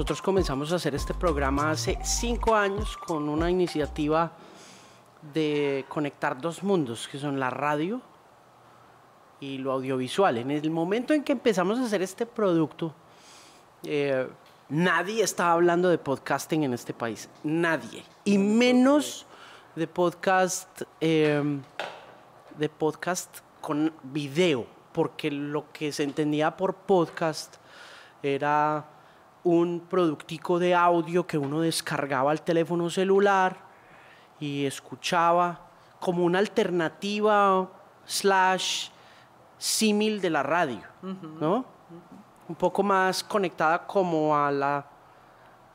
nosotros comenzamos a hacer este programa hace cinco años con una iniciativa de conectar dos mundos, que son la radio y lo audiovisual. En el momento en que empezamos a hacer este producto, eh, nadie estaba hablando de podcasting en este país. Nadie. Y menos de podcast, em, de podcast con video, porque lo que se entendía por podcast era un productico de audio que uno descargaba al teléfono celular y escuchaba como una alternativa slash símil de la radio, ¿no? Un poco más conectada como a la,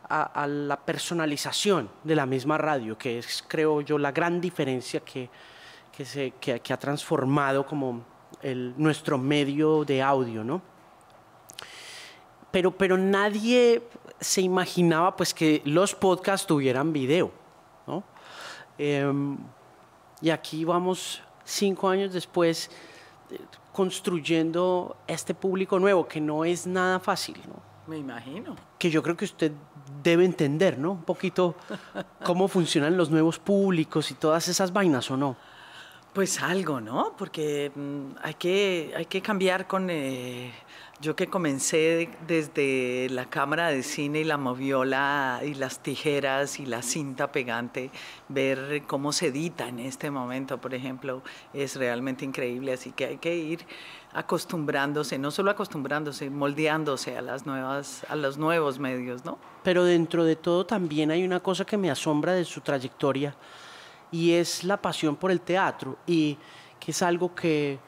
a, la personalización de la misma radio, que es, creo yo, la gran diferencia que, que, se, que, ha transformado como el, nuestro medio de audio, ¿no? Pero, pero nadie se imaginaba pues que los podcasts tuvieran video, ¿no? Em, y aquí vamos cinco años después construyendo este público nuevo, que no es nada fácil, ¿no? Me imagino. Que yo creo que usted debe entender, ¿no? Un poquito cómo funcionan los nuevos públicos y todas esas vainas, ¿o no? Pues algo, ¿no? Porque mm, hay, que, hay que cambiar con... Eh, yo que comencé desde la cámara de cine y la moviola y las tijeras y la cinta pegante, ver cómo se edita en este momento, por ejemplo, es realmente increíble. Así que hay que ir acostumbrándose, no solo acostumbrándose, moldeándose a las nuevas, a los nuevos medios, ¿no? Pero dentro de todo también hay una cosa que me asombra de su trayectoria y es la pasión por el teatro y que es algo que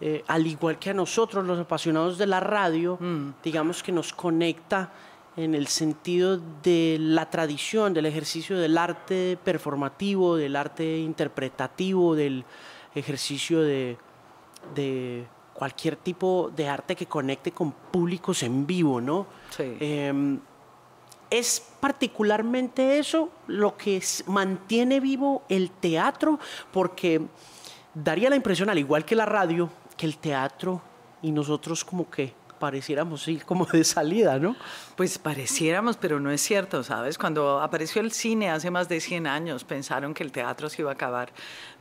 eh, al igual que a nosotros los apasionados de la radio, mm. digamos que nos conecta en el sentido de la tradición, del ejercicio del arte performativo, del arte interpretativo, del ejercicio de, cualquier tipo de arte que conecte con públicos en vivo, ¿no? Em, es particularmente eso lo que mantiene vivo el teatro, porque daría la impresión, al igual que la radio, que el teatro y nosotros como que pareciéramos ir como de salida, ¿no? Pues pareciéramos, pero no es cierto, ¿sabes? Cuando apareció el cine hace más de 100 años, pensaron que el teatro se iba a acabar,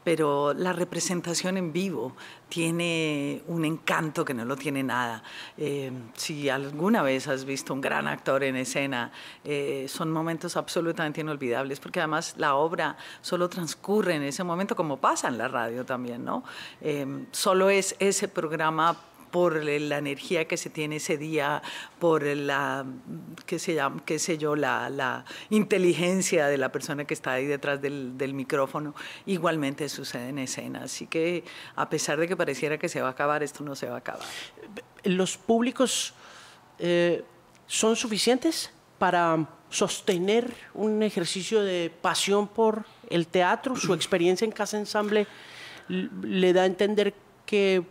pero la representación en vivo tiene un encanto que no lo tiene nada. Eh, si alguna vez has visto un gran actor en escena, eh, son momentos absolutamente inolvidables, porque además la obra solo transcurre en ese momento, como pasa en la radio también, ¿no? Eh, solo es ese programa por la energía que se tiene ese día, por la, qué, se llama, qué sé yo, la, la, inteligencia de la persona que está ahí detrás del, del, micrófono, igualmente sucede en escena. Así que a pesar de que pareciera que se va a acabar, esto no se va a acabar. ¿Los públicos eh, son suficientes para sostener un ejercicio de pasión por el teatro? ¿Su experiencia en Casa Ensamble le da a entender que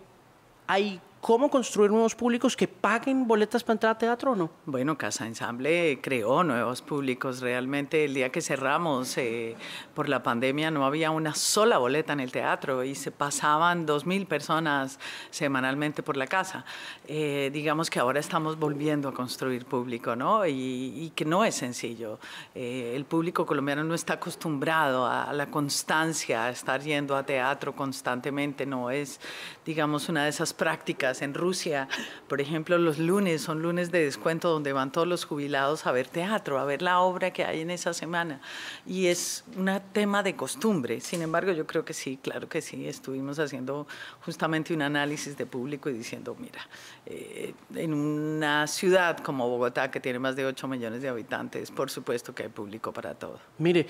hay cómo construir nuevos públicos que paguen boletas para entrar a teatro o no? Bueno, Casa Ensamble creó nuevos públicos. Realmente el día que cerramos eh, por la pandemia no había una sola boleta en el teatro y se pasaban dos mil personas semanalmente por la casa. Eh, digamos que ahora estamos volviendo a construir público, ¿no? Y, que no es sencillo. Eh, el público colombiano no está acostumbrado a la constancia, a estar yendo a teatro constantemente. No es, digamos, una de esas prácticas en Rusia, por ejemplo, los lunes son lunes de descuento donde van todos los jubilados a ver teatro, a ver la obra que hay en esa semana. Y es un tema de costumbre. Sin embargo, yo creo que sí, claro que sí. Estuvimos haciendo justamente un análisis de público y diciendo, mira, eh, en una ciudad como Bogotá, que tiene más de 8 millones de habitantes, por supuesto que hay público para todo. Mire,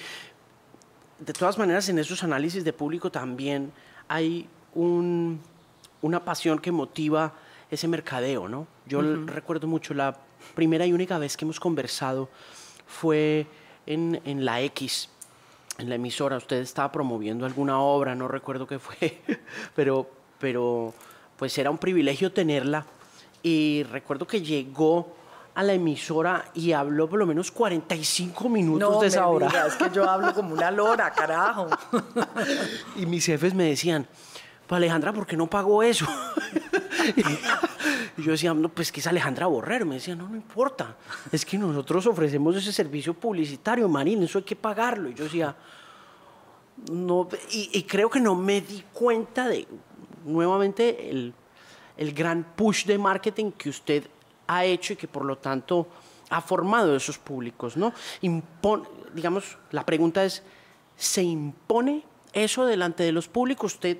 de todas maneras, en esos análisis de público también hay un una pasión que motiva ese mercadeo, ¿no? Yo recuerdo mucho la primera y única vez que hemos conversado fue en, en, la X, en la emisora. Usted estaba promoviendo alguna obra, no recuerdo qué fue, pero, pero pues era un privilegio tenerla. Y recuerdo que llegó a la emisora y habló por lo menos 45 minutos de esa hora. es que yo hablo como una lora, carajo. y mis jefes me decían, pues Alejandra, ¿por qué no pagó eso? Y yo decía, no, pues que es Alejandra Borrero. Me decía, no, no importa. Es que nosotros ofrecemos ese servicio publicitario, Marín, eso hay que pagarlo. Y yo decía, no, y, creo que no me di cuenta de, nuevamente, el, el gran push de marketing que usted ha hecho y que por lo tanto ha formado esos públicos, ¿no? digamos, la pregunta es, ¿se impone eso delante de los públicos? ¿Usted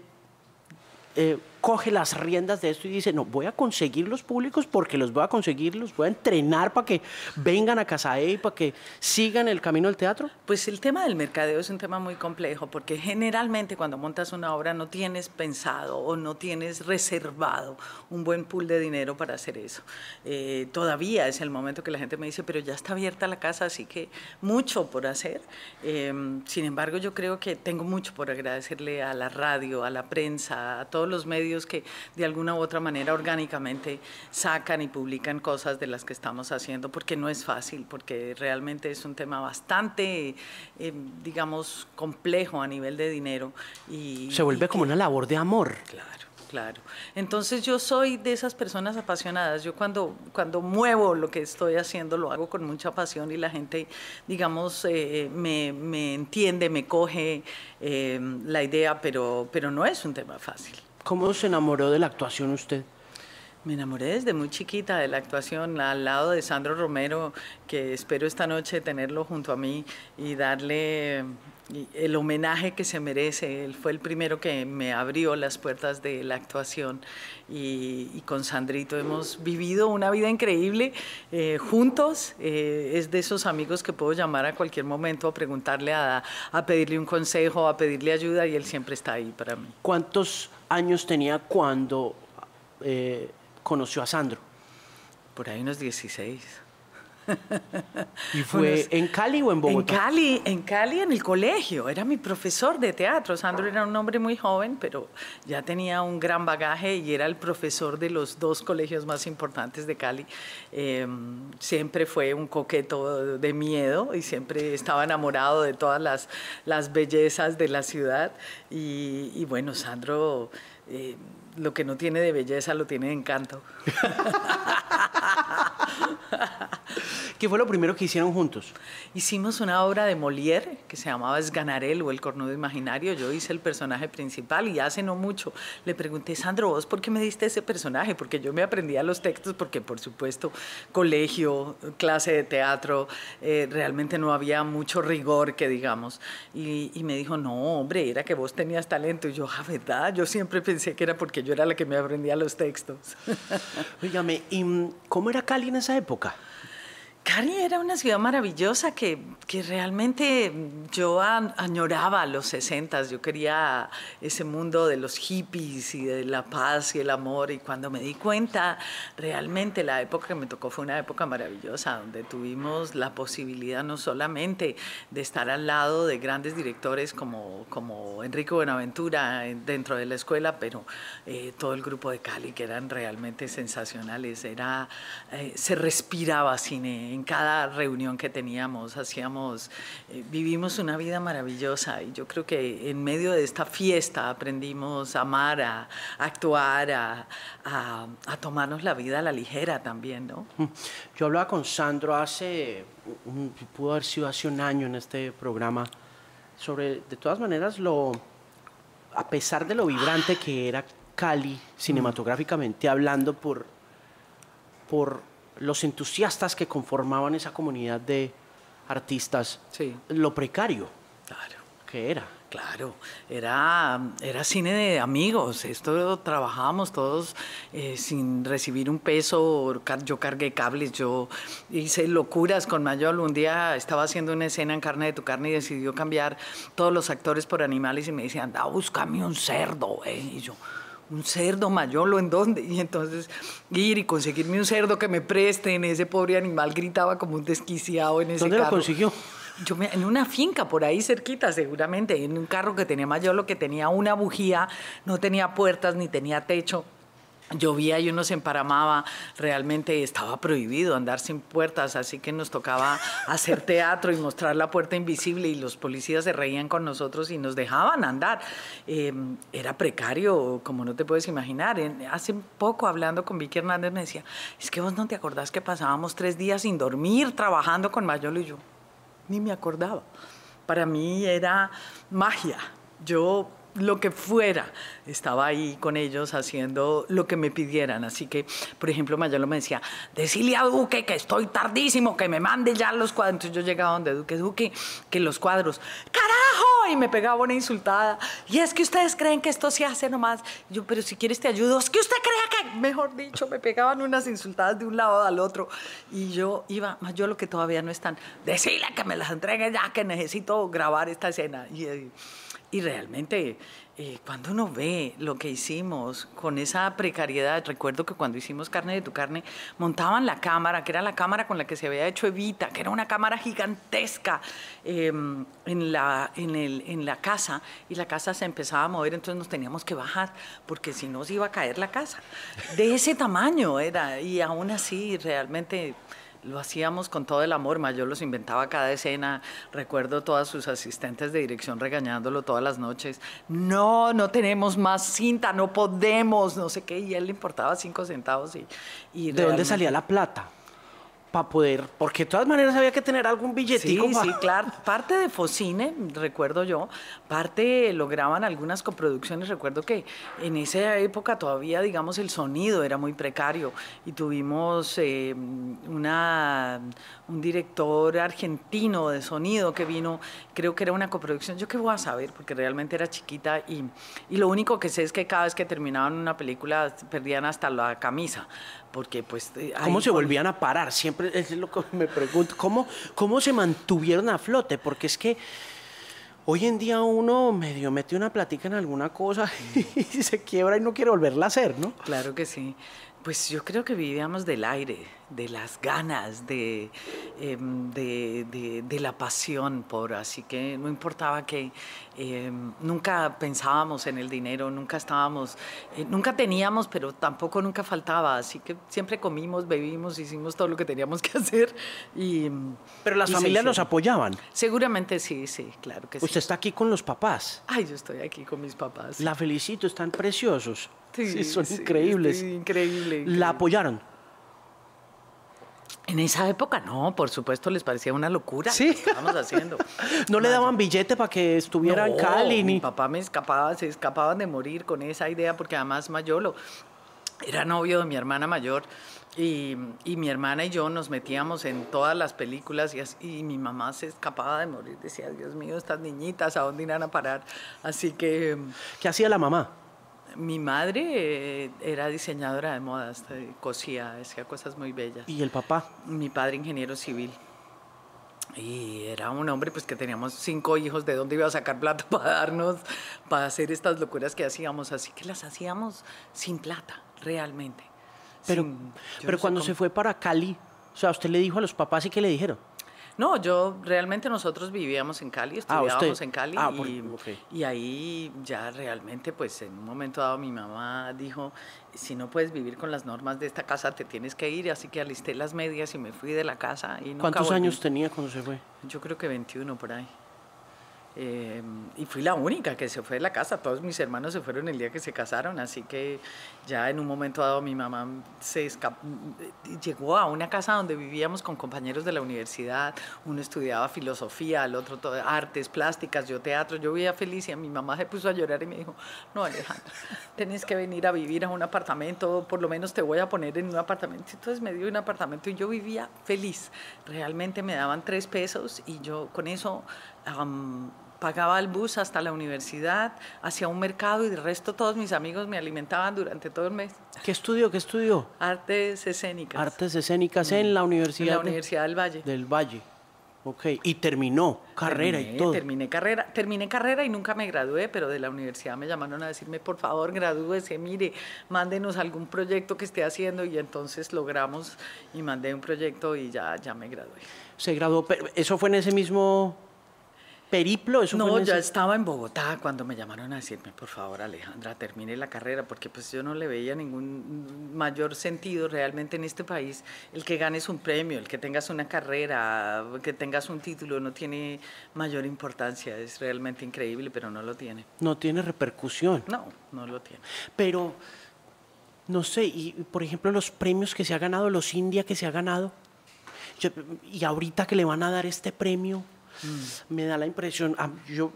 eh, coge las riendas de esto y dice, no, voy a conseguir los públicos porque los voy a conseguir, los voy a entrenar para que vengan a Casa y para que sigan el camino del teatro? Pues el tema del mercadeo es un tema muy complejo porque generalmente cuando montas una obra no tienes pensado o no tienes reservado un buen pool de dinero para hacer eso. Eh, todavía es el momento que la gente me dice, pero ya está abierta la casa, así que mucho por hacer. Em, sin embargo, yo creo que tengo mucho por agradecerle a la radio, a la prensa, a todos los medios que de alguna u otra manera orgánicamente sacan y publican cosas de las que estamos haciendo, porque no es fácil, porque realmente es un tema bastante, eh, digamos, complejo a nivel de dinero. Y, Se vuelve como una labor de amor. Claro. Claro. Entonces yo soy de esas personas apasionadas. Yo cuando, cuando muevo lo que estoy haciendo lo hago con mucha pasión y la gente, digamos, eh, me, me, entiende, me coge eh, la idea, pero, pero no es un tema fácil. ¿Cómo se enamoró de la actuación usted? Me enamoré desde muy chiquita de la actuación al lado de Sandro Romero, que espero esta noche tenerlo junto a mí y darle el homenaje que se merece. Él fue el primero que me abrió las puertas de la actuación y, con Sandrito hemos vivido una vida increíble eh, juntos. Eh, es de esos amigos que puedo llamar a cualquier momento a preguntarle, a, a pedirle un consejo, a pedirle ayuda y él siempre está ahí para mí. ¿Cuántos años tenía cuando eh, conoció a Sandro? Por ahí unos 16. ¿Y fue en Cali o en Bogotá? En Cali, en Cali, en el colegio. Era mi profesor de teatro. Sandro era un hombre muy joven, pero ya tenía un gran bagaje y era el profesor de los dos colegios más importantes de Cali. Em, siempre fue un coqueto de miedo y siempre estaba enamorado de todas las, las bellezas de la ciudad. Y, y bueno, Sandro... Eh, lo que no tiene de belleza lo tiene de encanto. ¿Qué fue lo primero que hicieron juntos? Hicimos una obra de Molière que se llamaba Esganarel o El cornudo imaginario. Yo hice el personaje principal y hace no mucho le pregunté, Sandro, ¿vos por qué me diste ese personaje? Porque yo me aprendía los textos, porque por supuesto, colegio, clase de teatro, eh, realmente no había mucho rigor, que digamos. Y, y, me dijo, no, hombre, era que vos tenías talento. Y yo, ah, ¿verdad? Yo siempre pensé que era porque yo era la que me aprendía los textos. Oígame, ¿y cómo era Cali en esa época? Cali era una ciudad maravillosa que, que realmente yo añoraba los 60. Yo quería ese mundo de los hippies y de la paz y el amor. Y cuando me di cuenta, realmente la época que me tocó fue una época maravillosa, donde tuvimos la posibilidad no solamente de estar al lado de grandes directores como, como Enrique Buenaventura dentro de la escuela, pero eh, todo el grupo de Cali, que eran realmente sensacionales. Era, eh, se respiraba cine en cada reunión que teníamos, hacíamos, eh, vivimos una vida maravillosa y yo creo que en medio de esta fiesta aprendimos a amar, a, actuar, a, a, tomarnos la vida a la ligera también, ¿no? Mm. Yo hablaba con Sandro hace, pudo haber sido hace un año en este programa, sobre, de todas maneras, lo, a pesar de lo vibrante que era Cali cinematográficamente hablando por, por los entusiastas que conformaban esa comunidad de artistas, lo precario claro. que era. Claro, era, era cine de amigos, esto trabajábamos todos eh, sin recibir un peso, yo cargué cables, yo hice locuras con Mayol, un día estaba haciendo una escena en Carne de tu Carne y decidió cambiar todos los actores por animales y me decían, anda, búscame un cerdo, eh", y yo un cerdo mayolo, ¿en dónde? Y entonces ir y conseguirme un cerdo que me presten, ese pobre animal gritaba como un desquiciado en ese ¿Dónde lo consiguió? Yo en una finca por ahí cerquita, seguramente, en un carro que tenía mayolo, que tenía una bujía, no tenía puertas ni tenía techo. Llovía y uno se emparamaba, realmente estaba prohibido andar sin puertas, así que nos tocaba hacer teatro y mostrar la puerta invisible y los policías se reían con nosotros y nos dejaban andar. Em, era precario, como no te puedes imaginar. hace poco hablando con Vicky Hernández me decía, es que vos no te acordás que pasábamos tres días sin dormir trabajando con Mayolo y yo. Ni me acordaba. Para mí era magia. Yo lo que fuera, estaba ahí con ellos haciendo lo que me pidieran. Así que, por ejemplo, Mayolo me decía, decile a Duque que estoy tardísimo, que me mande ya los cuadros. Entonces yo llegaba donde Duque, Duque, que los cuadros, ¡carajo! Y me pegaba una insultada. Y es que ustedes creen que esto se hace nomás. Yo, pero si quieres te ayudo. Es que usted crea que, mejor dicho, me pegaban unas insultadas de un lado al otro. Y yo iba, Mayolo, que todavía no están, decile que me las entregue ya, que necesito grabar esta escena. Y, y realmente, eh, cuando uno ve lo que hicimos con esa precariedad, recuerdo que cuando hicimos Carne de tu Carne, montaban la cámara, que era la cámara con la que se había hecho Evita, que era una cámara gigantesca em, en, la, en, el, en la casa, y la casa se empezaba a mover, entonces nos teníamos que bajar, porque si no se iba a caer la casa. De ese tamaño era, y aún así realmente lo hacíamos con todo el amor, yo los inventaba cada escena, recuerdo todas sus asistentes de dirección regañándolo todas las noches, no, no tenemos más cinta, no podemos, no sé qué, y a él le importaba cinco centavos. Y, y ¿De dónde salía la plata? Para poder, porque de todas maneras había que tener algún billetico. Sí, sí, claro. Parte de Focine, recuerdo yo, parte lograban algunas coproducciones. Recuerdo que en esa época todavía, digamos, el sonido era muy precario y tuvimos eh, una, un director argentino de sonido que vino, creo que era una coproducción. Yo qué voy a saber, porque realmente era chiquita y, y lo único que sé es que cada vez que terminaban una película perdían hasta la camisa porque pues... Eh, ¿Cómo se volvían a parar? Siempre es lo que me pregunto. ¿Cómo, ¿Cómo se mantuvieron a flote? Porque es que hoy en día uno medio mete una platica en alguna cosa y se quiebra y no quiere volverla a hacer, ¿no? Claro que sí. Pues yo creo que vivíamos del aire, de las ganas, de, em, de, la pasión por, así que no importaba que em, nunca pensábamos en el dinero, nunca estábamos, eh, nunca teníamos, pero tampoco nunca faltaba, así que siempre comimos, bebimos, hicimos todo lo que teníamos que hacer. Y, pero las familias nos apoyaban. Seguramente sí, sí, claro que sí. Usted está aquí con los papás. Ay, yo estoy aquí con mis papás. La felicito, están preciosos. Sí, son increíbles. increíble, ¿La apoyaron? En esa época no, por supuesto les parecía una locura. Sí. Estamos haciendo. no le daban billete para que estuviera en Cali. Mi papá me escapaba, se escapaban de morir con esa idea porque además Mayolo era novio de mi hermana mayor y, mi hermana y yo nos metíamos en todas las películas y, y, mi mamá se escapaba de morir. Decía, Dios mío, estas niñitas, ¿a dónde irán a parar? Así que... ¿Qué hacía la mamá? Mi madre eh, era diseñadora de modas, cosía, hacía cosas muy bellas. ¿Y el papá? Mi padre ingeniero civil. Y era un hombre pues que teníamos cinco hijos, ¿de dónde iba a sacar plata para darnos, para hacer estas locuras que hacíamos? Así que las hacíamos sin plata, realmente. Pero, pero cuando se fue para Cali, o sea, usted le dijo a los papás y qué le dijeron? No, yo realmente nosotros vivíamos en Cali, ah, estudiábamos en Cali ah, y, ahí ya realmente pues en un momento dado mi mamá dijo, si no puedes vivir con las normas de esta casa te tienes que ir, así que alisté las medias y me fui de la casa. Y ¿Cuántos años tenía cuando se fue? Yo creo que 21 por ahí. Eh, y fui la única que se fue de la casa. Todos mis hermanos se fueron el día que se casaron, así que ya en un momento dado mi mamá se llegó a una casa donde vivíamos con compañeros de la universidad. Uno estudiaba filosofía, el otro todo, artes plásticas, yo teatro. Yo vivía feliz y mi mamá se puso a llorar y me dijo, no Alejandra, tenés que venir a vivir a un apartamento, por lo menos te voy a poner en un apartamento. Entonces me dio un apartamento y yo vivía feliz. Realmente me daban tres pesos y yo con eso pagaba el bus hasta la universidad, hacía un mercado y el resto todos mis amigos me alimentaban durante todo el mes. ¿Qué estudió? ¿Qué estudió? Artes escénicas. Artes escénicas en la Universidad. En la Universidad del Valle. Del Valle. Ok, y terminó carrera y todo. Terminé carrera, terminé carrera y nunca me gradué, pero de la universidad me llamaron a decirme, por favor, gradúese, mire, mándenos algún proyecto que esté haciendo y entonces logramos y mandé un proyecto y ya, ya me gradué. Se graduó, pero eso fue en ese mismo periplo? ¿Eso no, ese- estaba en Bogotá cuando me llamaron a decirme, por favor, Alejandra, termine la carrera, porque pues yo no le veía ningún mayor sentido realmente en este país. El que ganes un premio, el que tengas una carrera, que tengas un título, no tiene mayor importancia. Es realmente increíble, pero no lo tiene. No tiene repercusión. No, no lo tiene. Pero, no sé, y y, por ejemplo los premios que se ha ganado, los India que se ha ganado, yo- y ahorita que le van a dar este premio, me da la impresión, ah, yo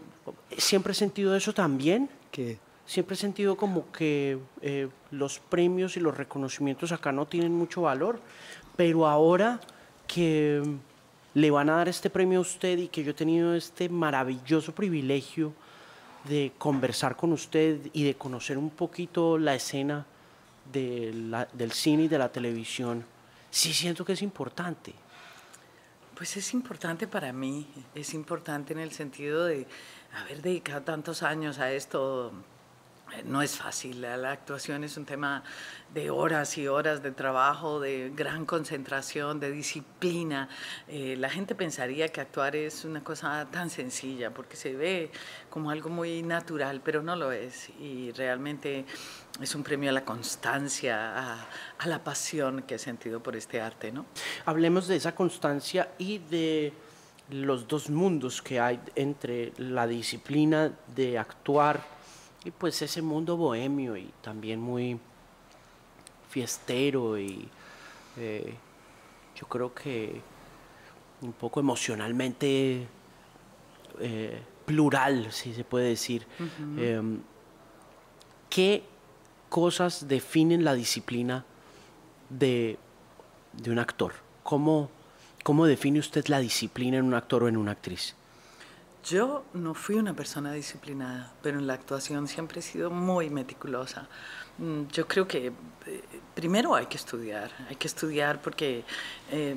siempre he sentido eso también, ¿Qué? siempre he sentido como que eh, los premios y los reconocimientos acá no tienen mucho valor, pero ahora que le van a dar este premio a usted y que yo he tenido este maravilloso privilegio de conversar con usted y de conocer un poquito la escena de la- del cine y de la televisión, sí siento que es importante. Pues es importante para mí, es importante en el sentido de haber dedicado tantos años a esto. Eh, No es fácil, la, actuación es un tema de horas y horas de trabajo, de gran concentración, de disciplina. Eh, la gente pensaría que actuar es una cosa tan sencilla porque se ve como algo muy natural, pero no lo es. Y realmente es un premio a la constancia, a, a la pasión que he sentido por este arte, ¿no? Hablemos de esa constancia y de los dos mundos que hay entre la disciplina de actuar y pues ese mundo bohemio y también muy fiestero y eh, yo creo que un poco emocionalmente eh, plural, si se puede decir. Em, ¿Qué cosas definen la disciplina de, de un actor? ¿Cómo, ¿Cómo define usted la disciplina en un actor o en una actriz? Yo no fui una persona disciplinada, pero en la actuación siempre he sido muy meticulosa. Mm, Yo creo que eh, primero hay que estudiar, hay que estudiar porque eh,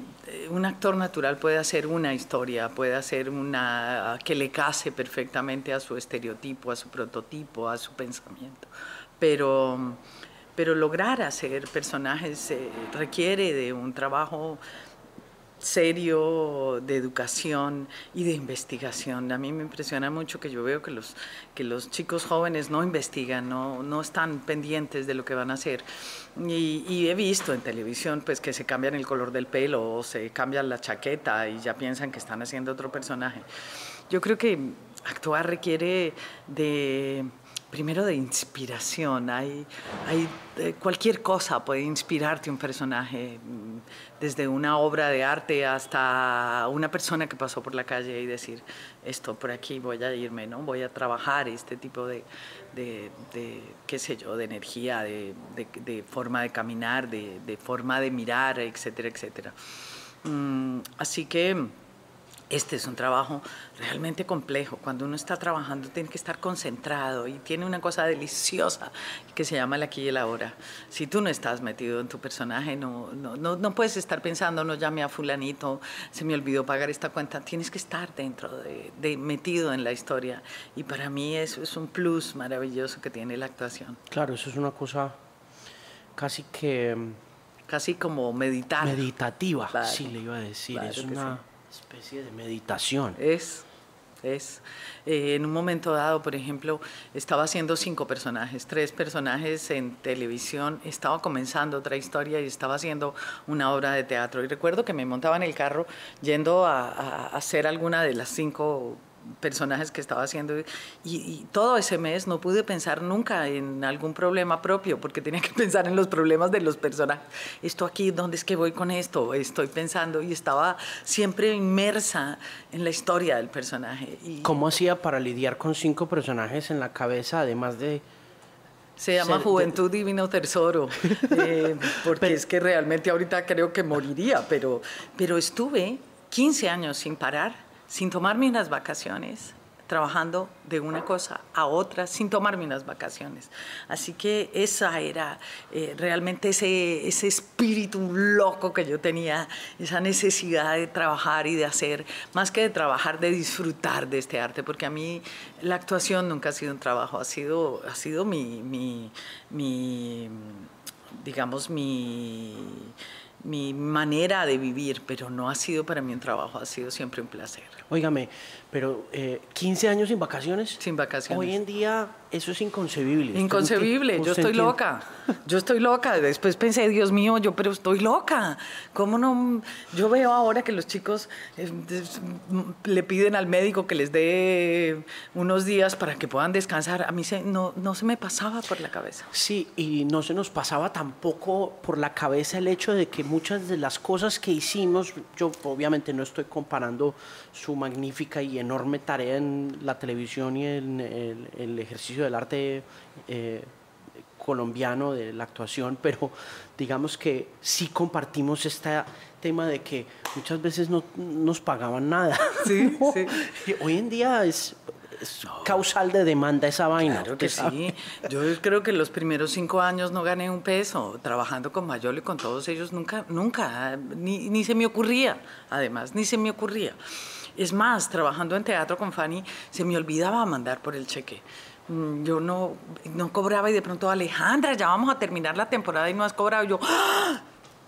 un actor natural puede hacer una historia, puede hacer una que le case perfectamente a su estereotipo, a su prototipo, a su pensamiento, pero, pero lograr hacer personajes eh, requiere de un trabajo serio de educación y de investigación. A mí me impresiona mucho que yo veo que los, que los chicos jóvenes no investigan, no, no están pendientes de lo que van a hacer. Y, y he visto en televisión pues, que se cambian el color del pelo o se cambian la chaqueta y ya piensan que están haciendo otro personaje. Yo creo que actuar requiere de primero de inspiración. Hay, hay eh, cualquier cosa puede inspirarte un personaje, mm, desde una obra de arte hasta una persona que pasó por la calle y decir esto por aquí voy a irme, no voy a trabajar este tipo de, de, qué sé yo, de energía, de, de, forma de caminar, de, de, forma de mirar, etcétera, etcétera. Mm, así que este es un trabajo realmente complejo. Cuando uno está trabajando tiene que estar concentrado y tiene una cosa deliciosa que se llama el aquí y el ahora. Si tú no estás metido en tu personaje, no, no, no, no puedes estar pensando, no llame a fulanito, se me olvidó pagar esta cuenta. Tienes que estar dentro, de, de metido en la historia. Y para mí eso es un plus maravilloso que tiene la actuación. Claro, eso es una cosa casi que Casi como meditar. meditativa, Claro, sí le iba a decir. claro es una especie de meditación. Es, es. Eh, en un momento dado, por ejemplo, estaba haciendo cinco personajes, tres personajes en televisión, estaba comenzando otra historia y estaba haciendo una obra de teatro. Y recuerdo que me montaba en el carro yendo a, a hacer alguna de las cinco personajes que estaba haciendo y, y, todo ese mes no pude pensar nunca en algún problema propio porque tenía que pensar en los problemas de los personajes. Esto aquí, ¿dónde es que voy con esto? Estoy pensando y estaba siempre inmersa en la historia del personaje. Y ¿Cómo hacía para lidiar con cinco personajes en la cabeza, además de... Se llama ser- Juventud Divino Tesoro, eh, porque es que realmente ahorita creo que moriría, pero, pero estuve 15 años sin parar, sin tomarme unas vacaciones, trabajando de una cosa a otra, sin tomarme unas vacaciones. Así que esa era eh, realmente ese, ese espíritu loco que yo tenía, esa necesidad de trabajar y de hacer, más que de trabajar, de disfrutar de este arte, porque a mí la actuación nunca ha sido un trabajo, ha sido, ha sido mi, mi, mi digamos, mi mi manera de vivir, pero no ha sido para mí un trabajo, ha sido siempre un placer. Óigame, pero eh, 15 años sin vacaciones. Sin vacaciones. Hoy en día eso es inconcebible. Inconcebible, yo estoy loca. Yo estoy loca. Después pensé, Dios mío, yo, pero estoy loca. ¿Cómo no? Yo veo ahora que los chicos eh, le piden al médico que les dé unos días para que puedan descansar. A mí se, no, no se me pasaba por la cabeza. Sí, y no se nos pasaba tampoco por la cabeza el hecho de que muchas de las cosas que hicimos, yo obviamente no estoy comparando su magnífica y enorme tarea en la televisión y en el, ejercicio del arte eh, colombiano, de la actuación, pero digamos que sí compartimos este tema de que muchas veces no nos pagaban nada. Sí, sí. Hoy en día es, causal de demanda esa vaina. Claro que sí. Yo creo que los primeros cinco años no gané un peso. Trabajando con Mayol y con todos ellos, nunca, nunca, ni, ni se me ocurría, además, ni se me ocurría. Es más, trabajando en teatro con Fanny, se me olvidaba mandar por el cheque. Mm, yo no, no cobraba y de pronto, Alejandra, ya vamos a terminar la temporada y no has cobrado. Yo, ¡Ah!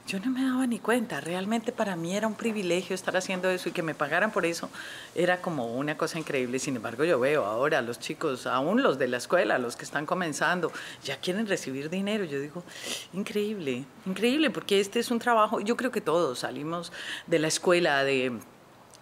yo no me daba ni cuenta. Realmente para mí era un privilegio estar haciendo eso y que me pagaran por eso era como una cosa increíble. Sin embargo, yo veo ahora a los chicos, aún los de la escuela, los que están comenzando, ya quieren recibir dinero. Yo digo, increíble, increíble, porque este es un trabajo. Yo creo que todos salimos de la escuela de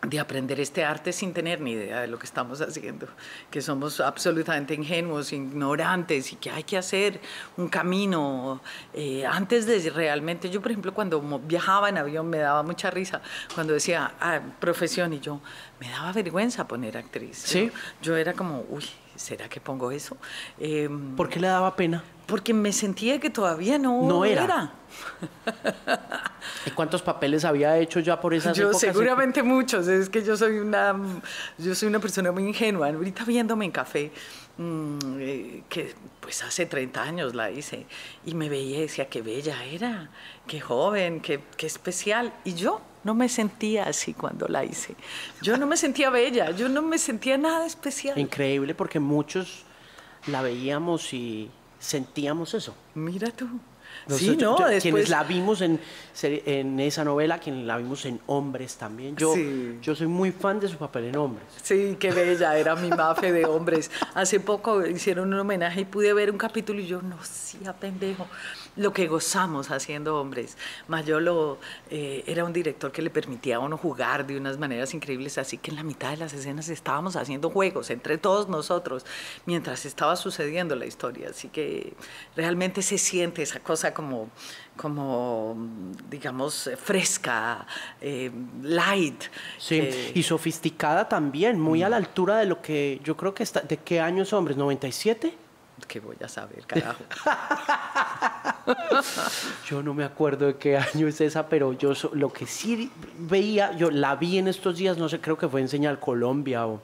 de aprender este arte sin tener ni idea de lo que estamos haciendo, que somos absolutamente ingenuos, ignorantes y que hay que hacer un camino eh, antes de realmente, yo por ejemplo cuando viajaba en avión me daba mucha risa cuando decía ah, profesión y yo me daba vergüenza poner actriz. ¿Sí? Yo, era como, uy, ¿será que pongo eso? Em, ¿Por qué le daba pena? Porque me sentía que todavía no, no era. ¿Y cuántos papeles había hecho ya por esas yo, Seguramente muchos. Es que yo soy una, yo soy una persona muy ingenua. Ahorita viéndome en café, mm, eh, que pues hace 30 años la hice, y me veía y decía, qué bella era, qué joven, qué, qué especial. Y yo no me sentía así cuando la hice. Yo no me sentía bella, yo no me sentía nada especial. Increíble porque muchos la veíamos y sentíamos eso. Mira tú sí, no, después... Quienes la vimos en, en esa novela, quienes la vimos en Hombres también. Yo, yo soy muy fan de su papel en Hombres. Sí, qué bella, era mi mafe de Hombres. Hace poco hicieron un homenaje y pude ver un capítulo y yo, no, sí, a pendejo lo que gozamos haciendo hombres. Mayolo eh, era un director que le permitía a uno jugar de unas maneras increíbles, así que en la mitad de las escenas estábamos haciendo juegos entre todos nosotros mientras estaba sucediendo la historia. Así que realmente se siente esa cosa como, como digamos, fresca, eh, light. Sí, eh, y sofisticada también, muy a la altura de lo que yo creo que está. ¿De qué años hombres? ¿97? Que voy a saber, carajo. yo no me acuerdo de qué año es esa, pero yo lo que sí veía, yo la vi en estos días, no sé, creo que fue en Señal Colombia o,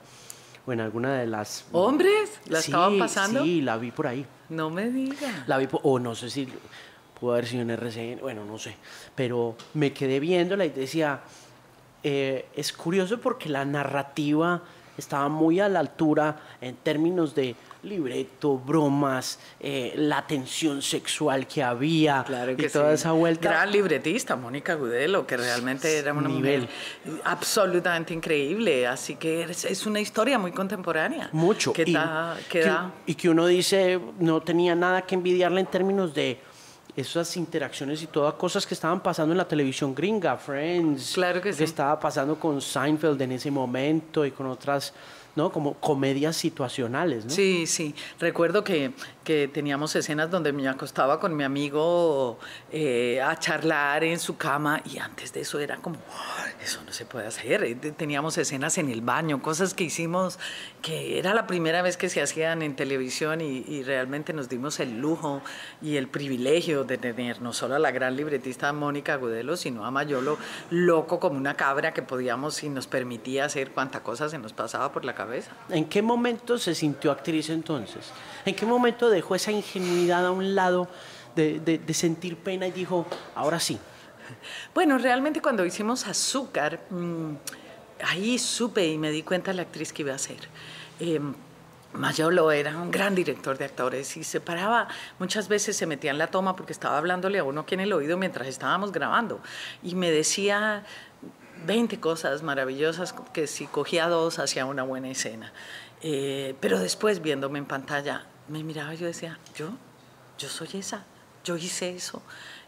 en alguna de las... ¿Hombres? ¿La estaban pasando? Sí, la vi por ahí. No me digas. La vi, o no sé si pudo haber sido en RCN, bueno, no sé, pero me quedé viéndola y decía, eh, es curioso porque la narrativa estaba muy a la altura en términos de libreto, bromas, eh, la tensión sexual que había claro y toda esa vuelta. Gran libretista, Mónica Gudelo, que realmente era un nivel absolutamente increíble. Así que es, una historia muy contemporánea. Mucho. Que y, que, y que uno dice, no tenía nada que envidiarle en términos de esas interacciones y todas cosas que estaban pasando en la televisión gringa, Friends, claro que, que estaba pasando con Seinfeld en ese momento y con otras Como comedias situacionales, ¿no? Sí, sí. Recuerdo que, que teníamos escenas donde me acostaba con mi amigo eh, a charlar en su cama y antes de eso era como, eso no se puede hacer. Eh, teníamos escenas en el baño, cosas que hicimos que era la primera vez que se hacían en televisión y, y realmente nos dimos el lujo y el privilegio de tener no solo a la gran libretista Mónica Agudelo, sino a Mayolo loco como una cabra que podíamos y nos permitía hacer cuanta cosa se nos pasaba por la cabeza. ¿En qué momento se sintió actriz entonces? ¿En qué momento dejó esa ingenuidad a un lado de, sentir pena y dijo, ahora sí? Bueno, realmente cuando hicimos Azúcar, mm, ahí supe y me di cuenta la actriz que iba a ser. Em, Mayolo era un gran director de actores y se paraba, muchas veces se metía en la toma porque estaba hablándole a uno aquí en el oído mientras estábamos grabando y me decía 20 cosas maravillosas que si cogía dos hacía una buena escena. Eh, pero después viéndome en pantalla me miraba y yo decía, yo, yo soy esa, yo hice eso.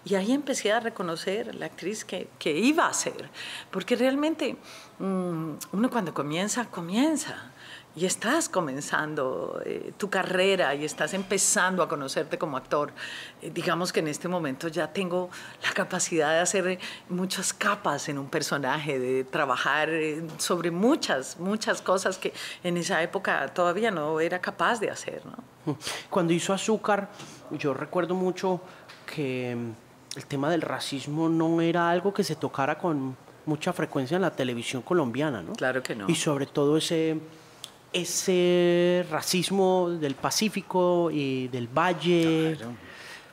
Y ahí empecé a reconocer la actriz que, que iba a ser, porque realmente mm, uno cuando comienza, comienza y estás comenzando eh, tu carrera y estás empezando a conocerte como actor, eh, digamos que en este momento ya tengo la capacidad de hacer muchas capas en un personaje, de trabajar eh, sobre muchas, muchas cosas que en esa época todavía no era capaz de hacer. Cuando hizo Azúcar, yo recuerdo mucho que mm, el tema del racismo no era algo que se tocara con mucha frecuencia en la televisión colombiana, ¿no? Claro que no. Y sobre todo ese ese racismo del Pacífico y del Valle.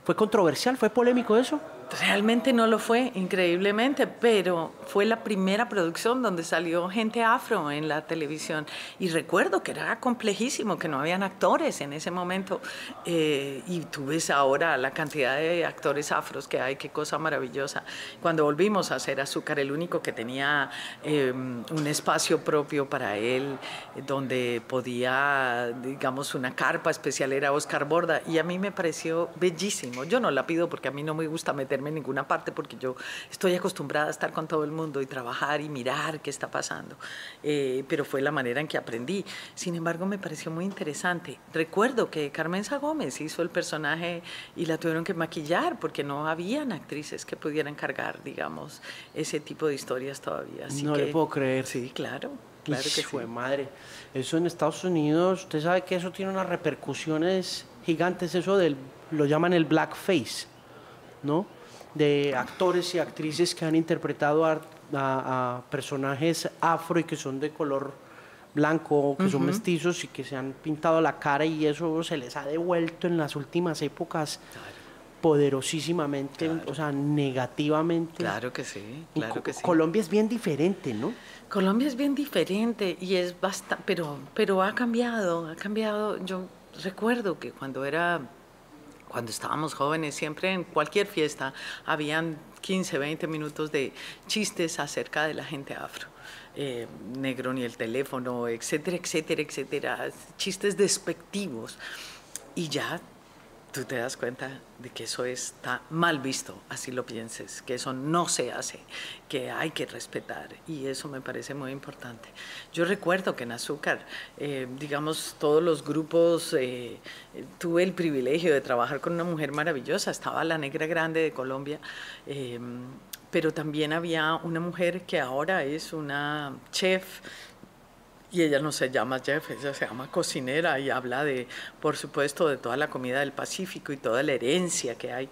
¿Fue controversial? ¿Fue polémico eso? Realmente no lo fue, increíblemente, pero fue la primera producción donde salió gente afro en la televisión. Y recuerdo que era complejísimo, que no habían actores en ese momento. Eh, y tú ves ahora la cantidad de actores afros que hay, qué cosa maravillosa. Cuando volvimos a hacer Azúcar, el único que tenía em, un espacio propio para él, donde podía, digamos, una carpa especial era Oscar Borda. Y a mí me pareció bellísimo. Yo no la pido porque a mí no me gusta meter en ninguna parte porque yo estoy acostumbrada a estar con todo el mundo y trabajar y mirar qué está pasando. Eh, pero fue la manera en que aprendí. Sin embargo, me pareció muy interesante. Recuerdo que Carmen Gómez hizo el personaje y la tuvieron que maquillar porque no habían actrices que pudieran cargar, digamos, ese tipo de historias todavía. Así no le puedo creer. Sí, claro. Claro que fue madre. Eso en Estados Unidos, usted sabe que eso tiene unas repercusiones gigantes, eso del, lo llaman el blackface, ¿no? De actores y actrices que han interpretado a, personajes afro y que son de color blanco, que son mestizos y que se han pintado la cara y eso se les ha devuelto en las últimas épocas poderosísimamente, o sea, negativamente. Claro que sí, claro que sí. Colombia es bien diferente, ¿no? Colombia es bien diferente y es bastante, pero, pero ha cambiado, ha cambiado. Yo recuerdo que cuando era cuando estábamos jóvenes, siempre en cualquier fiesta habían 15, 20 minutos de chistes acerca de la gente afro. Eh, negro ni el teléfono, etcétera, etcétera, etcétera, chistes despectivos. Y ya tú te das cuenta de que eso está mal visto, así lo pienses, que eso no se hace, que hay que respetar y eso me parece muy importante. Yo recuerdo que en Azúcar, eh, digamos, todos los grupos, eh, tuve el privilegio de trabajar con una mujer maravillosa, estaba la Negra Grande de Colombia. Eh, pero también había una mujer que ahora es una chef y ella no se llama chef, ella se llama cocinera y habla de, por supuesto, de toda la comida del Pacífico y toda la herencia que hay.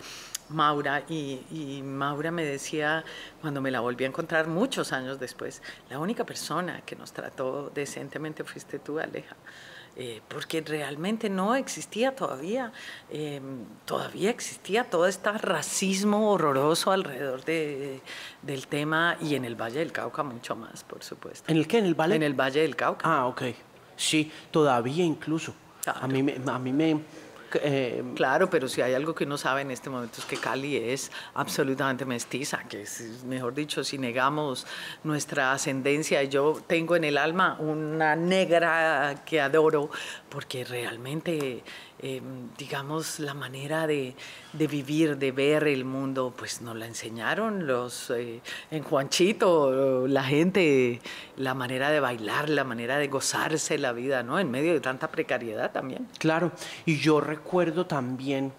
Maura, y, y, Maura me decía, cuando me la volví a encontrar muchos años después, la única persona que nos trató decentemente fuiste tú, Aleja. Eh, porque realmente no existía todavía, eh, todavía existía todo este racismo horroroso alrededor de, del tema y en el Valle del Cauca mucho más, por supuesto. ¿En el qué? ¿En el Valle? En el Valle del Cauca. Ah, ok. Sí, todavía incluso. A mí, a mí me, eh, claro, pero si hay algo que no sabe en este momento es que Cali es absolutamente mestiza, que es, mejor dicho, si negamos nuestra ascendencia, yo tengo en el alma una negra que adoro, porque realmente Em, digamos, la manera de, vivir, de ver el mundo, pues nos la enseñaron los, eh, en Juanchito, la gente, la manera de bailar, la manera de gozarse la vida, ¿no? En medio de tanta precariedad también. Claro, y yo recuerdo también,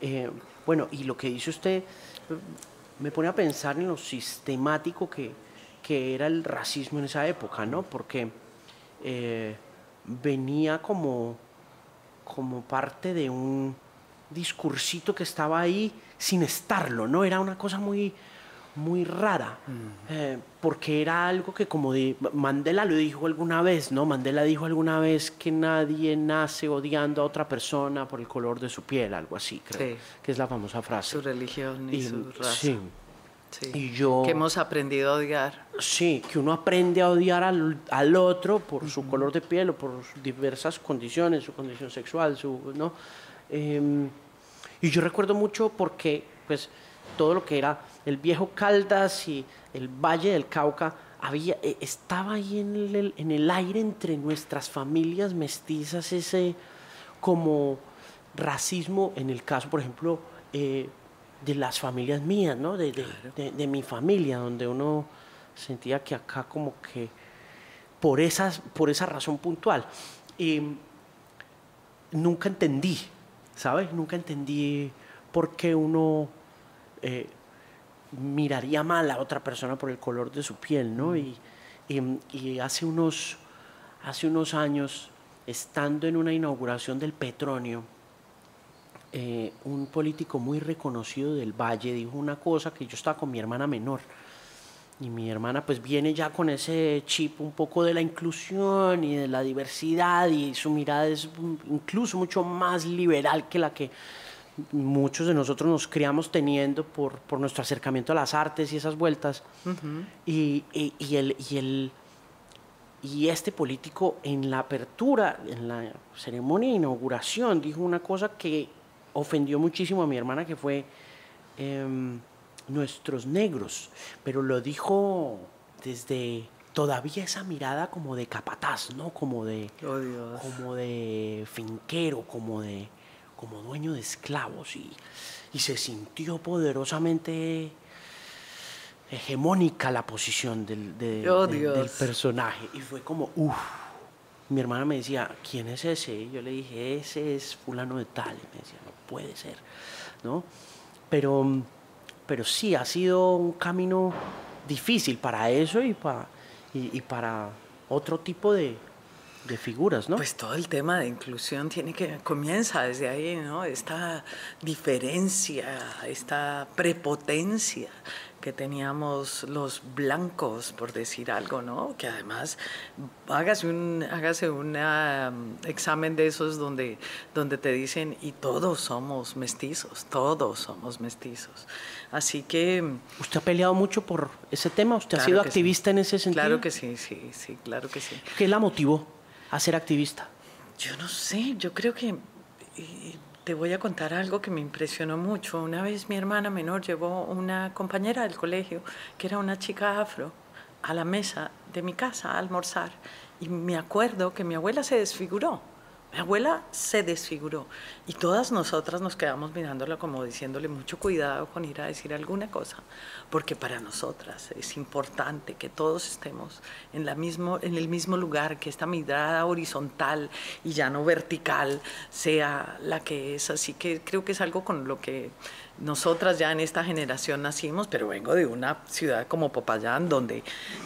eh, bueno, y lo que dice usted me pone a pensar en lo sistemático que, que era el racismo en esa época, ¿no? Porque eh, venía como como parte de un discursito que estaba ahí sin estarlo, ¿no? Era una cosa muy, muy rara, eh, porque era algo que como de, Mandela lo dijo alguna vez, ¿no? Mandela dijo alguna vez que nadie nace odiando a otra persona por el color de su piel, algo así, creo, que es la famosa frase. Su religión y, su raza. Sí. Y yo, que hemos aprendido a odiar. Sí, que uno aprende a odiar al, al otro por su color de piel o por diversas condiciones, su condición sexual, su, ¿no? Em, y yo recuerdo mucho porque, pues, todo lo que era el viejo Caldas y el Valle del Cauca, había, e, estaba ahí en el, en el aire entre nuestras familias mestizas ese como racismo, en el caso, por ejemplo, eh, de las familias mías, ¿no? De, de, mi familia, donde uno sentía que acá como que por, esas, por esa razón puntual. Y nunca entendí, ¿sabes? Nunca entendí por qué uno eh, miraría mal a otra persona por el color de su piel, ¿no? Y, y, hace, unos, hace unos años, estando en una inauguración del Petronio, eh, un político muy reconocido del Valle dijo una cosa que yo estaba con mi hermana menor. Y mi hermana pues viene ya con ese chip un poco de la inclusión y de la diversidad y su mirada es incluso mucho más liberal que la que muchos de nosotros nos criamos teniendo por, por nuestro acercamiento a las artes y esas vueltas. y, y, y, el, y, el, y este político en la apertura, en la ceremonia de inauguración, dijo una cosa que ofendió muchísimo a mi hermana, que fue em, nuestros negros, pero lo dijo desde todavía esa mirada como de capataz, ¿no? Como de, oh, como de finquero, como de como dueño de esclavos y, y se sintió poderosamente hegemónica la posición del, oh, del personaje y fue como, uff mi hermana me decía, ¿quién es ese? yo le dije, ese es fulano de tal. Y me decía, no puede ser, ¿no? Pero, pero sí, ha sido un camino difícil para eso y para, y, para otro tipo de, de figuras, ¿no? Pues todo el tema de inclusión tiene que comienza desde ahí, ¿no? Esta diferencia, esta prepotencia que teníamos los blancos, por decir algo, ¿no? Que además hágase un, hágase un um, examen de esos donde, donde te dicen, y todos somos mestizos, todos somos mestizos. Así que... ¿Usted ha peleado mucho por ese tema? ¿Usted ha sido activista en ese sentido? Claro que sí, sí, sí, claro que sí. ¿Qué la motivó a ser activista? Yo no sé, yo creo que... Te voy a contar algo que me impresionó mucho. Una vez mi hermana menor llevó una compañera del colegio, que era una chica afro, a la mesa de mi casa a almorzar. Y me acuerdo que mi abuela se desfiguró mi abuela se desfiguró y todas nosotras nos quedamos mirándola como diciéndole mucho cuidado con ir a decir alguna cosa, porque para nosotras es importante que todos estemos en, la mismo, en el mismo lugar, que esta mirada horizontal y ya no vertical sea la que es. Así que creo que es algo con lo que nosotras ya en esta generación nacimos, pero vengo de una ciudad como Popayán, donde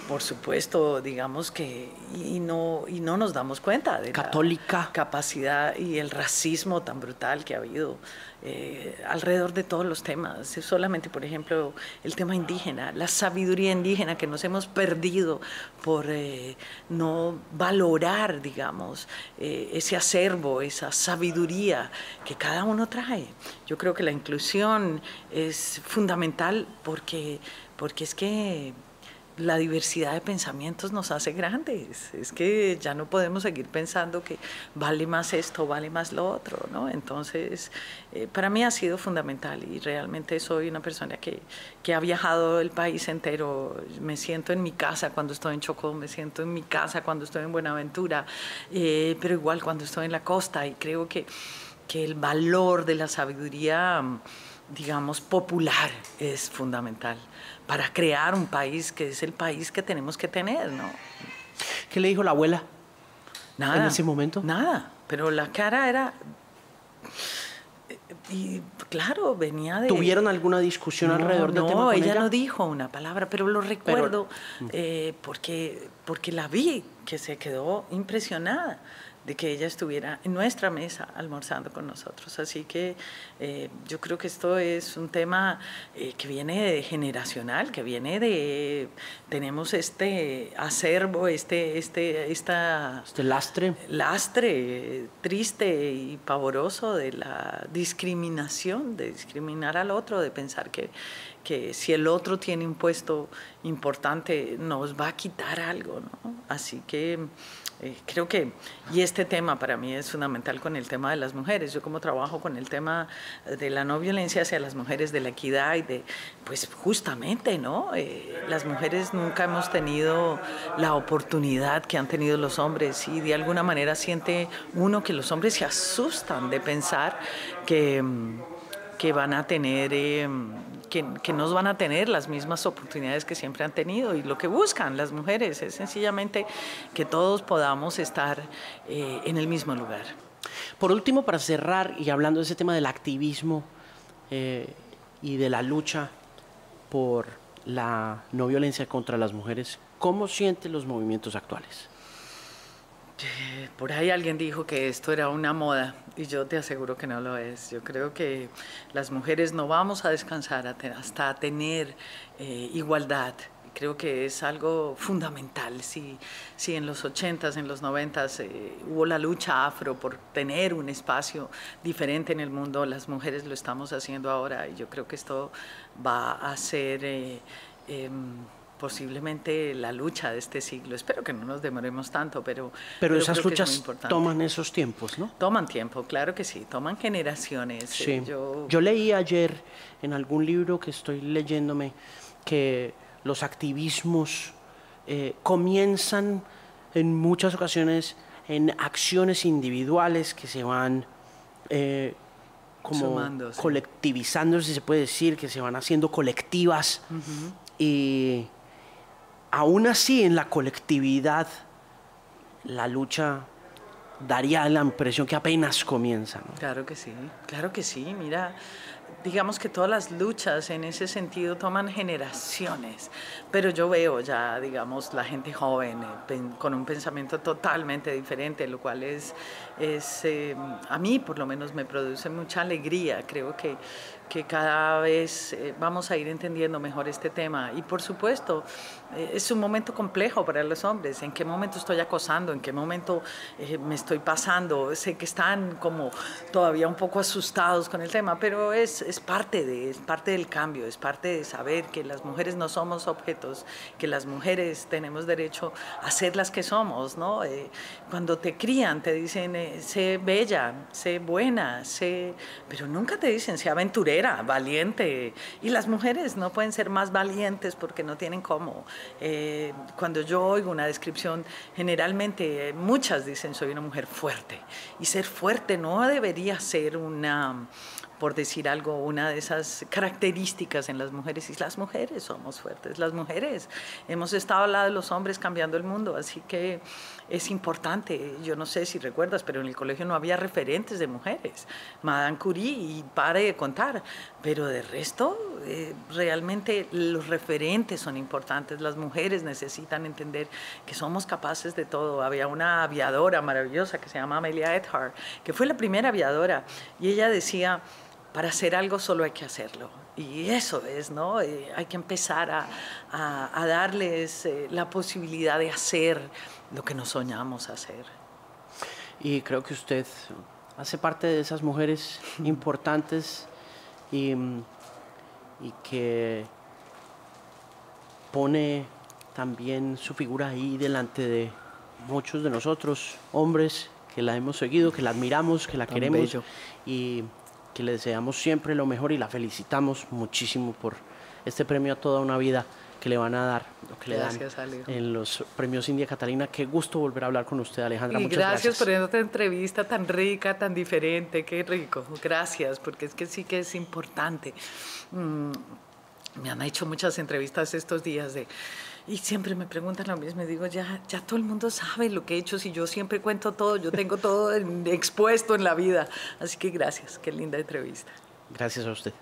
por supuesto, digamos que, y no, y no nos damos cuenta de Católica. la capacidad y el racismo tan brutal que ha habido eh, alrededor de todos los temas. Solamente, por ejemplo, el tema indígena, la sabiduría indígena que nos hemos perdido por eh, no valorar, digamos, eh, ese acervo, esa sabiduría que cada uno trae. Yo creo que la inclusión es fundamental porque, porque es que la diversidad de pensamientos nos hace grandes. Es que ya no podemos seguir pensando que vale más esto, vale más lo otro, ¿no? Entonces, eh, para mí ha sido fundamental y realmente soy una persona que, que, ha viajado el país entero. Me siento en mi casa cuando estoy en Chocó, me siento en mi casa cuando estoy en Buenaventura, eh, pero igual cuando estoy en la costa y creo que, que el valor de la sabiduría digamos, popular es fundamental para crear un país que es el país que tenemos que tener, ¿no? ¿Qué le dijo la abuela? Nada. En ese momento. Nada, pero la cara era y claro, venía de... ¿Tuvieron alguna discusión alrededor del tema? No, ella, no dijo una palabra, pero lo recuerdo eh, porque, porque la vi, que se quedó impresionada de que ella estuviera en nuestra mesa almorzando con nosotros. Así que eh, yo creo que esto es un tema eh, que viene de generacional, que viene de tenemos este acervo, este este esta este lastre lastre triste y pavoroso de la discriminación, de discriminar al otro, de pensar que que si el otro tiene un puesto importante nos va a quitar algo, ¿no? Así que eh, creo que, y este tema para mí es fundamental con el tema de las mujeres. Yo como trabajo con el tema de la no violencia hacia las mujeres, de la equidad y de, pues justamente, ¿no? Eh, las mujeres nunca hemos tenido la oportunidad que han tenido los hombres y de alguna manera siente uno que los hombres se asustan de pensar que, que van a tener... Eh, que, que, no van a tener las mismas oportunidades que siempre han tenido y lo que buscan las mujeres es sencillamente que todos podamos estar eh, en el mismo lugar. Por último, para cerrar y hablando de ese tema del activismo eh, y de la lucha por la no violencia contra las mujeres, ¿cómo sienten los movimientos actuales? Por ahí alguien dijo que esto era una moda y yo te aseguro que no lo es. Yo creo que las mujeres no vamos a descansar hasta tener eh, igualdad. Creo que es algo fundamental. Si, si en los 80s, en los 90s eh, hubo la lucha afro por tener un espacio diferente en el mundo, las mujeres lo estamos haciendo ahora y yo creo que esto va a ser... Eh, em, posiblemente la lucha de este siglo. Espero que no nos demoremos tanto, pero... Pero, esas luchas toman esos tiempos, ¿no? Toman tiempo, claro que sí, toman generaciones. Sí. yo... leí ayer en algún libro que estoy leyéndome que los activismos eh, comienzan en muchas ocasiones en acciones individuales que se van... Eh, como colectivizando, si se puede decir, que se van haciendo colectivas y aún así en la colectividad la lucha daría la impresión que apenas comienza. Claro que sí, claro que sí. Mira, digamos que todas las luchas en ese sentido toman generaciones, pero yo veo ya, digamos, la gente joven eh, con un pensamiento totalmente diferente, lo cual es, es eh, a mí por lo menos me produce mucha alegría. Creo que que cada vez eh, vamos a ir entendiendo mejor este tema. Y por supuesto, eh, es un momento complejo para los hombres. ¿En qué momento estoy acosando? ¿En qué momento eh, me estoy pasando? Sé que están como todavía un poco asustados con el tema, pero es, es, parte, de, es parte del cambio, es parte de saber que las mujeres no somos objetos, que las mujeres tenemos derecho a ser las que somos. ¿no? cuando te crían, te dicen, sé bella, sé buena, sé... pero nunca te dicen, sé aventurera valiente. Y las mujeres no pueden ser más valientes porque no tienen cómo. Eh, cuando yo oigo una descripción, generalmente muchas dicen soy una mujer fuerte. Y ser fuerte no debería ser una por decir algo, una de esas características en las mujeres, y las mujeres somos fuertes, las mujeres hemos estado al lado de los hombres cambiando el mundo, así que es importante, yo no sé si recuerdas, pero en el colegio no había referentes de mujeres, Madame Curie y pare de contar, pero de resto eh, realmente los referentes son importantes, las mujeres necesitan entender que somos capaces de todo, había una aviadora maravillosa que se llama Amelia Earhart, que fue la primera aviadora, y ella decía, para hacer algo solo hay que hacerlo. Y eso es, ¿no? Eh, hay que empezar a, a, darles eh, la posibilidad de hacer lo que nos soñamos hacer. Y creo que usted hace parte de esas mujeres importantes y, y que pone también su figura ahí delante de muchos de nosotros, hombres que la hemos seguido, que la admiramos, que la queremos. Y que le deseamos siempre lo mejor y la felicitamos muchísimo por este premio a toda una vida que le van a dar, que le dan en los premios India Catalina. Qué gusto volver a hablar con usted, Alejandra. Y Muchas gracias, gracias por esta entrevista tan rica, tan diferente. Qué rico. Gracias, porque es que sí que es importante. Mm, me han hecho muchas entrevistas estos días de y siempre me preguntan lo mismo y digo, ya, ya todo el mundo sabe lo que he hecho, si yo siempre cuento todo, yo tengo todo expuesto en la vida. Así que gracias, qué linda entrevista. Gracias a usted.